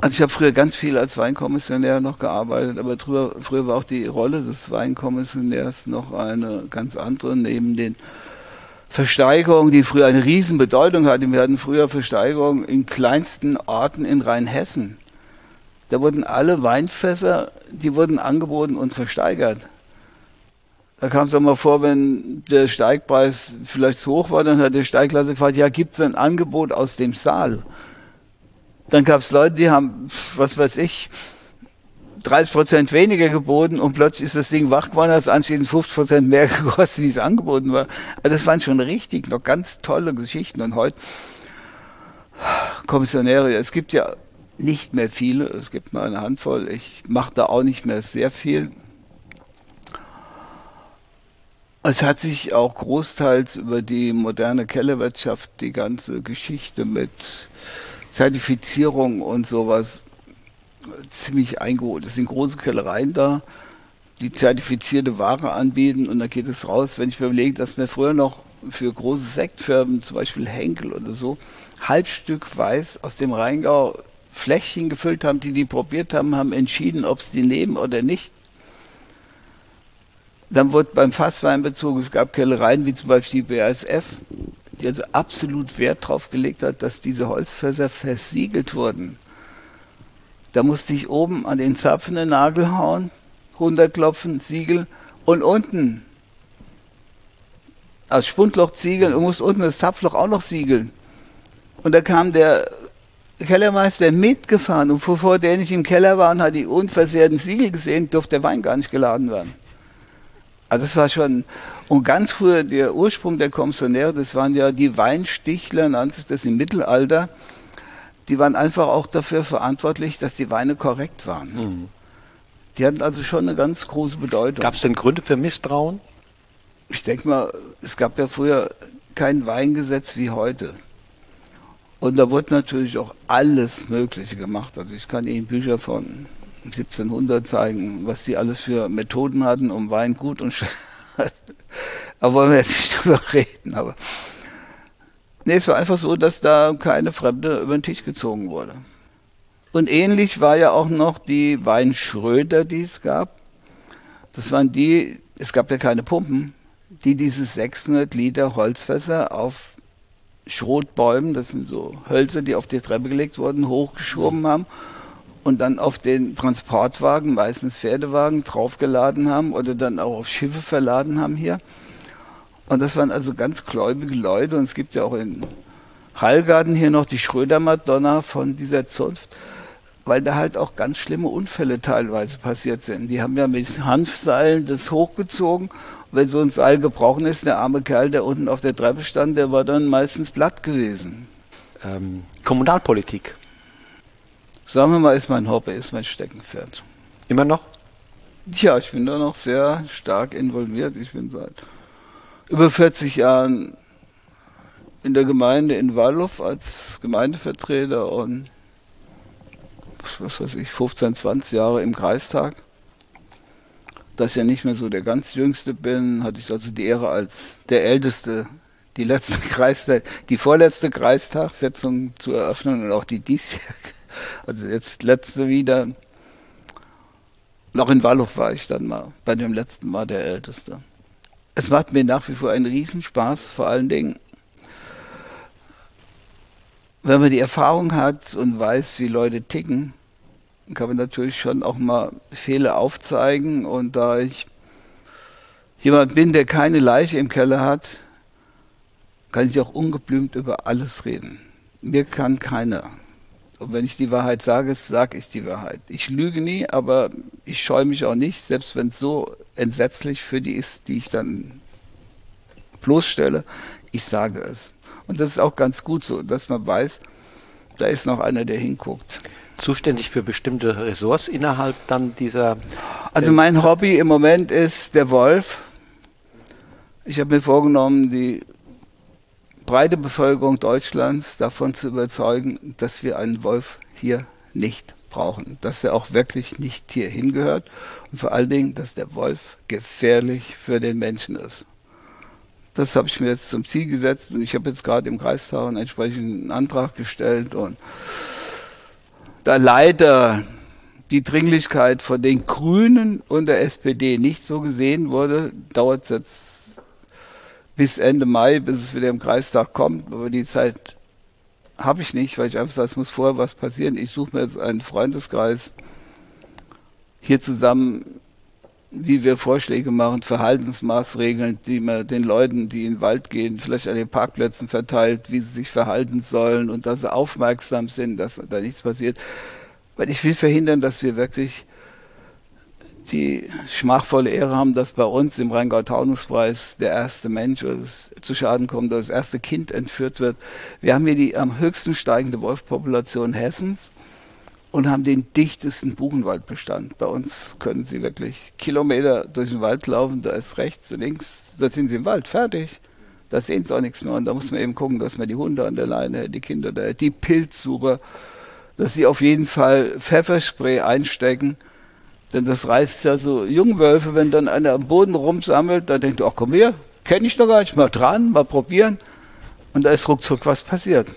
Also ich habe früher ganz viel als Weinkommissionär noch gearbeitet, aber drüber, früher war auch die Rolle des Weinkommissionärs noch eine ganz andere, neben den Versteigerungen, die früher eine Riesenbedeutung hatten. Wir hatten früher Versteigerungen in kleinsten Orten in Rheinhessen. Da wurden alle Weinfässer, die wurden angeboten und versteigert. Da kam es auch mal vor, wenn der Steigpreis vielleicht zu hoch war, dann hat der Steigklasse gefragt, ja, gibt es ein Angebot aus dem Saal? Dann gab es Leute, die haben, was weiß ich, 30 Prozent weniger geboten und plötzlich ist das Ding wach geworden, hat es anschließend 50 Prozent mehr gekostet, wie es angeboten war. Also das waren schon richtig noch ganz tolle Geschichten. Und heute Kommissionäre, es gibt ja nicht mehr viele, es gibt nur eine Handvoll. Ich mache da auch nicht mehr sehr viel. Es hat sich auch großteils über die moderne Kellerwirtschaft die ganze Geschichte mit Zertifizierung und sowas ziemlich eingeholt. Es sind große Kellereien da, die zertifizierte Ware anbieten und dann geht es raus. Wenn ich mir überlege, dass wir früher noch für große Sektfirmen, zum Beispiel Henkel oder so, Halbstück Weiß aus dem Rheingau Fläschchen gefüllt haben, die die probiert haben, haben entschieden, ob sie die nehmen oder nicht. Dann wurde beim Fassweinbezug, es gab Kellereien wie zum Beispiel die BASF, die also absolut Wert darauf gelegt hat, dass diese Holzfässer versiegelt wurden. Da musste ich oben an den Zapfen den Nagel hauen, runterklopfen, Siegel und unten als Spundloch ziegeln und musste unten das Zapfloch auch noch siegeln. Und da kam der Kellermeister mitgefahren und bevor der nicht im Keller war und hat die unversehrten Siegel gesehen, durfte der Wein gar nicht geladen werden. Also das war schon, und ganz früher der Ursprung der Kommissionäre, das waren ja die Weinstichler, nannte sich das im Mittelalter, die waren einfach auch dafür verantwortlich, dass die Weine korrekt waren. Mhm. Die hatten also schon eine ganz große Bedeutung. Gab es denn Gründe für Misstrauen? Ich denke mal, es gab ja früher kein Weingesetz wie heute. Und da wurde natürlich auch alles Mögliche gemacht. Also ich kann Ihnen Bücher von 1700 zeigen, was die alles für Methoden hatten, um Wein gut und schlecht. da wollen wir jetzt nicht drüber reden, aber. Nee, es war einfach so, dass da keine Fremde über den Tisch gezogen wurde. Und ähnlich war ja auch noch die Weinschröder, die es gab. Das waren die, es gab ja keine Pumpen, die diese 600 Liter Holzfässer auf Schrotbäumen, das sind so Hölzer, die auf die Treppe gelegt wurden, hochgeschoben mhm. haben und dann auf den Transportwagen, meistens Pferdewagen, draufgeladen haben oder dann auch auf Schiffe verladen haben hier. Und das waren also ganz gläubige Leute. Und es gibt ja auch in Hallgarten hier noch die Schröder-Madonna von dieser Zunft. weil da halt auch ganz schlimme Unfälle teilweise passiert sind. Die haben ja mit Hanfseilen das hochgezogen. Wenn so ein Seil gebrochen ist, der arme Kerl, der unten auf der Treppe stand, der war dann meistens platt gewesen. Ähm, Kommunalpolitik. Sagen wir mal, ist mein Hobby, ist mein Steckenpferd. Immer noch? Ja, ich bin da noch sehr stark involviert. Ich bin seit über 40 Jahren in der Gemeinde in Wallow als Gemeindevertreter und was weiß ich, 15, 20 Jahre im Kreistag. Da ich ja nicht mehr so der ganz Jüngste bin, hatte ich also die Ehre als der Älteste die letzte Kreistag, die vorletzte Kreistagssitzung zu eröffnen und auch die diesjährige, also jetzt letzte wieder. Noch in Wallow war ich dann mal, bei dem letzten Mal der Älteste. Es macht mir nach wie vor einen Riesenspaß, vor allen Dingen, wenn man die Erfahrung hat und weiß, wie Leute ticken, kann man natürlich schon auch mal Fehler aufzeigen. Und da ich jemand bin, der keine Leiche im Keller hat, kann ich auch ungeblümt über alles reden. Mir kann keiner. Und wenn ich die Wahrheit sage, sage ich die Wahrheit. Ich lüge nie, aber ich scheue mich auch nicht, selbst wenn es so entsetzlich für die ist, die ich dann bloßstelle. Ich sage es. Und das ist auch ganz gut so, dass man weiß, da ist noch einer, der hinguckt. Zuständig für bestimmte Ressorts innerhalb dann dieser. Also mein Hobby im Moment ist der Wolf. Ich habe mir vorgenommen, die breite Bevölkerung Deutschlands davon zu überzeugen, dass wir einen Wolf hier nicht brauchen, dass er auch wirklich nicht hier hingehört und vor allen Dingen, dass der Wolf gefährlich für den Menschen ist. Das habe ich mir jetzt zum Ziel gesetzt und ich habe jetzt gerade im Kreistag einen entsprechenden Antrag gestellt und da leider die Dringlichkeit von den Grünen und der SPD nicht so gesehen wurde, dauert es jetzt bis Ende Mai, bis es wieder im Kreistag kommt. Aber die Zeit habe ich nicht, weil ich einfach sage, es muss vorher was passieren. Ich suche mir jetzt einen Freundeskreis hier zusammen wie wir Vorschläge machen, Verhaltensmaßregeln, die man den Leuten, die in den Wald gehen, vielleicht an den Parkplätzen verteilt, wie sie sich verhalten sollen und dass sie aufmerksam sind, dass da nichts passiert. Weil ich will verhindern, dass wir wirklich die schmachvolle Ehre haben, dass bei uns im Rheingau-Taunus-Preis der erste Mensch zu Schaden kommt oder das erste Kind entführt wird. Wir haben hier die am höchsten steigende Wolfpopulation Hessens und haben den dichtesten Buchenwaldbestand. Bei uns können Sie wirklich Kilometer durch den Wald laufen, da ist rechts, links, da sind Sie im Wald, fertig. Da sehen Sie auch nichts mehr. Und da muss man eben gucken, dass man die Hunde an der Leine, die Kinder da, die Pilzsucher, dass sie auf jeden Fall Pfefferspray einstecken. Denn das reißt ja so Jungwölfe, wenn dann einer am Boden rumsammelt, da denkt, ach komm her, kenne ich doch gar nicht, mal dran, mal probieren. Und da ist ruckzuck was passiert.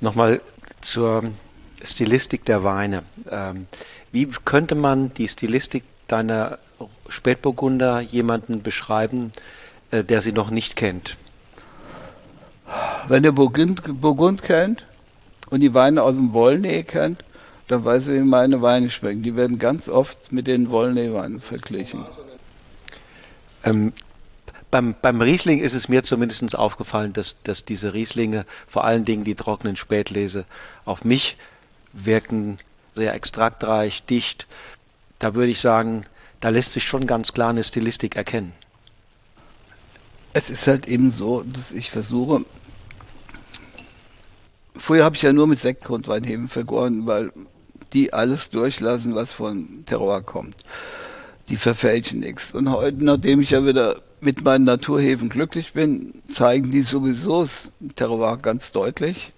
Nochmal zur Stilistik der Weine. Ähm, wie könnte man die Stilistik deiner Spätburgunder jemanden beschreiben, äh, der sie noch nicht kennt? Wenn der Burgund, Burgund kennt und die Weine aus dem Wollnee kennt, dann weiß er, wie meine Weine schmecken. Die werden ganz oft mit den Wollnee-Weinen verglichen. Ähm, beim, beim Riesling ist es mir zumindest aufgefallen, dass, dass diese Rieslinge, vor allen Dingen die trockenen Spätlese, auf mich wirken sehr extraktreich, dicht. Da würde ich sagen, da lässt sich schon ganz klar eine Stilistik erkennen. Es ist halt eben so, dass ich versuche, früher habe ich ja nur mit Sektgrundweinheben vergoren, weil die alles durchlassen, was von Terroir kommt. Die verfälschen nichts. Und heute, nachdem ich ja wieder mit meinen Naturhefen glücklich bin, zeigen die sowieso Terroir ganz deutlich.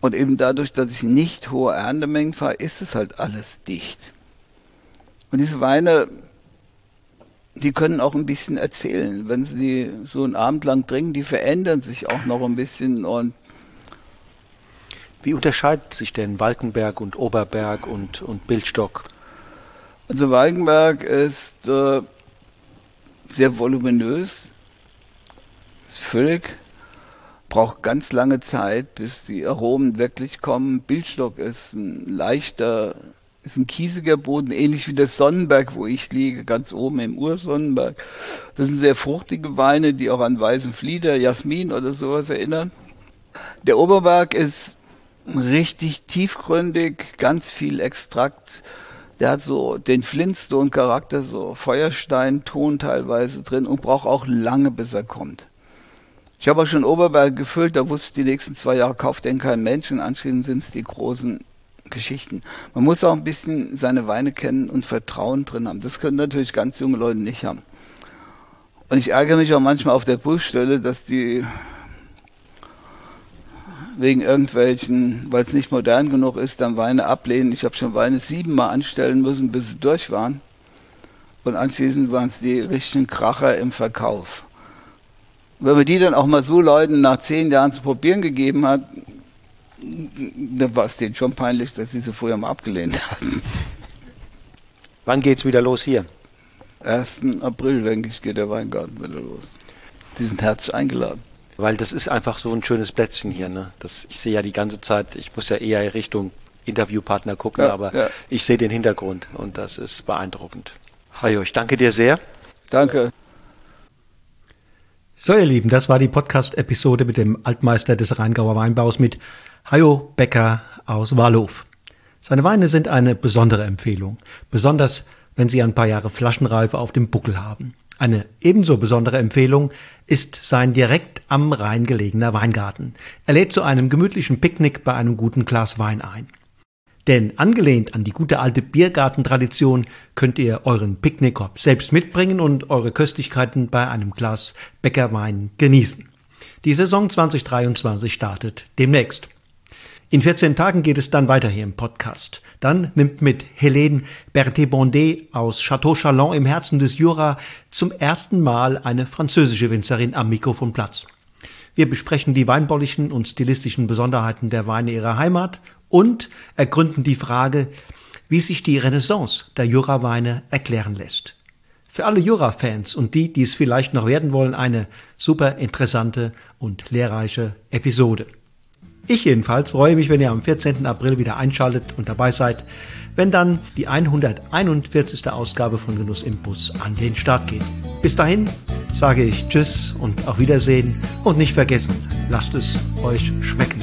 Und eben dadurch, dass ich nicht hohe Erntemengen fahre, ist es halt alles dicht. Und diese Weine, die können auch ein bisschen erzählen. Wenn sie die so einen Abend lang trinken, die verändern sich auch noch ein bisschen. Und Wie unterscheidet sich denn Walkenberg und Oberberg und, und Bildstock? Also Walkenberg ist äh, sehr voluminös, ist völlig, braucht ganz lange Zeit, bis die Aromen wirklich kommen. Bildstock ist ein leichter, ist ein kiesiger Boden, ähnlich wie der Sonnenberg, wo ich liege, ganz oben im Ursonnenberg. Das sind sehr fruchtige Weine, die auch an weißen Flieder, Jasmin oder sowas erinnern. Der Oberberg ist richtig tiefgründig, ganz viel Extrakt. Der hat so den Flintstone-Charakter, so Feuerstein-Ton teilweise drin und braucht auch lange, bis er kommt. Ich habe auch schon Oberberg gefüllt, da wusste ich, die nächsten zwei Jahre kauft den kein Mensch und anschließend sind es die großen Geschichten. Man muss auch ein bisschen seine Weine kennen und Vertrauen drin haben. Das können natürlich ganz junge Leute nicht haben. Und ich ärgere mich auch manchmal auf der Prüfstelle, dass die wegen irgendwelchen, weil es nicht modern genug ist, dann Weine ablehnen. Ich habe schon Weine siebenmal anstellen müssen, bis sie durch waren. Und anschließend waren es die richtigen Kracher im Verkauf wenn man die dann auch mal so Leuten nach zehn Jahren zu probieren gegeben hat, dann war es denen schon peinlich, dass sie sie vorher mal abgelehnt hatten. Wann geht's wieder los hier? 1. April, denke ich, geht der Weingarten wieder los. Die sind herzlich eingeladen. Weil das ist einfach so ein schönes Plätzchen hier. Ne? Das, ich sehe ja die ganze Zeit, ich muss ja eher Richtung Interviewpartner gucken, ja, aber ja. ich sehe den Hintergrund und das ist beeindruckend. Hajo, ich danke dir sehr. Danke. So, ihr Lieben, das war die Podcast-Episode mit dem Altmeister des Rheingauer Weinbaus mit Hajo Becker aus Walhof. Seine Weine sind eine besondere Empfehlung, besonders wenn sie ein paar Jahre Flaschenreife auf dem Buckel haben. Eine ebenso besondere Empfehlung ist sein direkt am Rhein gelegener Weingarten. Er lädt zu einem gemütlichen Picknick bei einem guten Glas Wein ein. Denn angelehnt an die gute alte Biergartentradition könnt ihr euren Picknickkorb selbst mitbringen und eure Köstlichkeiten bei einem Glas Bäckerwein genießen. Die Saison 2023 startet demnächst. In 14 Tagen geht es dann weiter hier im Podcast. Dann nimmt mit Helene Berthet-Bondet aus Château Chalon im Herzen des Jura zum ersten Mal eine französische Winzerin am Mikrofon Platz. Wir besprechen die weinbaulichen und stilistischen Besonderheiten der Weine ihrer Heimat und ergründen die Frage, wie sich die Renaissance der Juraweine erklären lässt. Für alle Jura-Fans und die, die es vielleicht noch werden wollen, eine super interessante und lehrreiche Episode. Ich jedenfalls freue mich, wenn ihr am 14. April wieder einschaltet und dabei seid, wenn dann die 141. Ausgabe von Genuss im Bus an den Start geht. Bis dahin sage ich Tschüss und auf Wiedersehen und nicht vergessen, lasst es euch schmecken.